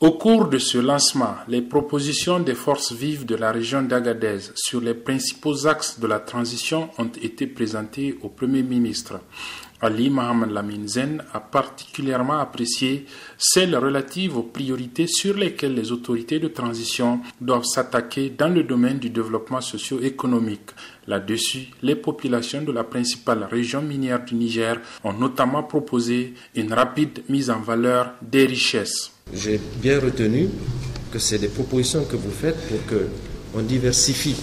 Au cours de ce lancement, les propositions des forces vives de la région d'Agadez sur les principaux axes de la transition ont été présentées au Premier ministre. Ali Mohamed Lamine Zen a particulièrement apprécié celles relatives aux priorités sur lesquelles les autorités de transition doivent s'attaquer dans le domaine du développement socio-économique. Là-dessus, les populations de la principale région minière du Niger ont notamment proposé une rapide mise en valeur des richesses. J'ai bien retenu que c'est des propositions que vous faites pour qu'on diversifie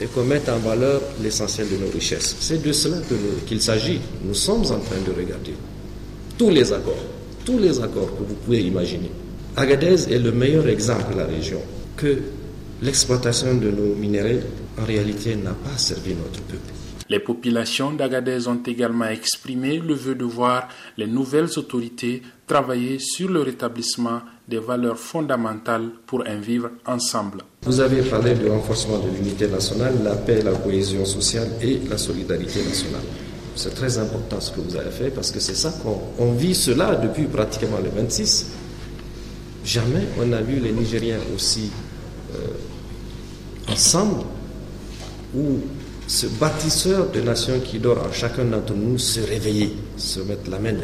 et qu'on mette en valeur l'essentiel de nos richesses. C'est de cela qu'il s'agit. Nous sommes en train de regarder tous les accords, tous les accords que vous pouvez imaginer. Agadez est le meilleur exemple de la région que l'exploitation de nos minéraux en réalité n'a pas servi notre peuple. Les populations d'Agadez ont également exprimé le vœu de voir les nouvelles autorités travailler sur le rétablissement des valeurs fondamentales pour un vivre ensemble. Vous avez parlé du renforcement de l'unité nationale, la paix, la cohésion sociale et la solidarité nationale. C'est très important ce que vous avez fait parce que c'est ça qu'on vit cela depuis pratiquement le 26. Jamais on n'a vu les Nigériens aussi euh, ensemble ou ce bâtisseur de nations qui dort en chacun d'entre nous se réveiller, se mettre la main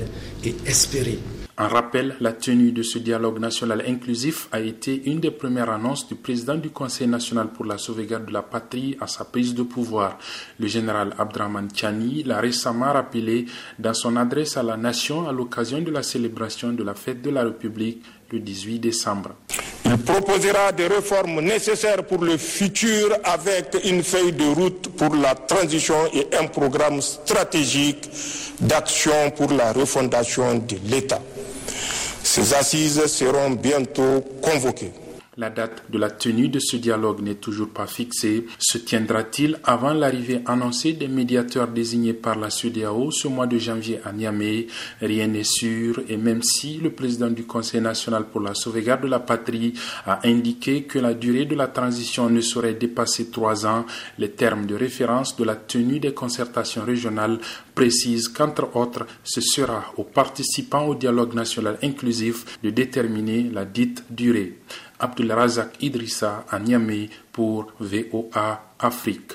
et espérer en rappel, la tenue de ce dialogue national inclusif a été une des premières annonces du président du Conseil national pour la sauvegarde de la patrie à sa prise de pouvoir. Le général Abdraman Tchani l'a récemment rappelé dans son adresse à la nation à l'occasion de la célébration de la fête de la République le 18 décembre. Il proposera des réformes nécessaires pour le futur avec une feuille de route pour la transition et un programme stratégique d'action pour la refondation de l'État. Ces assises seront bientôt convoquées. La date de la tenue de ce dialogue n'est toujours pas fixée. Se tiendra-t-il avant l'arrivée annoncée des médiateurs désignés par la CEDEAO ce mois de janvier à Niamey? Rien n'est sûr et même si le président du Conseil national pour la sauvegarde de la patrie a indiqué que la durée de la transition ne saurait dépasser trois ans, les termes de référence de la tenue des concertations régionales précisent qu'entre autres, ce sera aux participants au dialogue national inclusif de déterminer la dite durée. Abdul Razak Idrissa à Niamey pour VOA Afrique.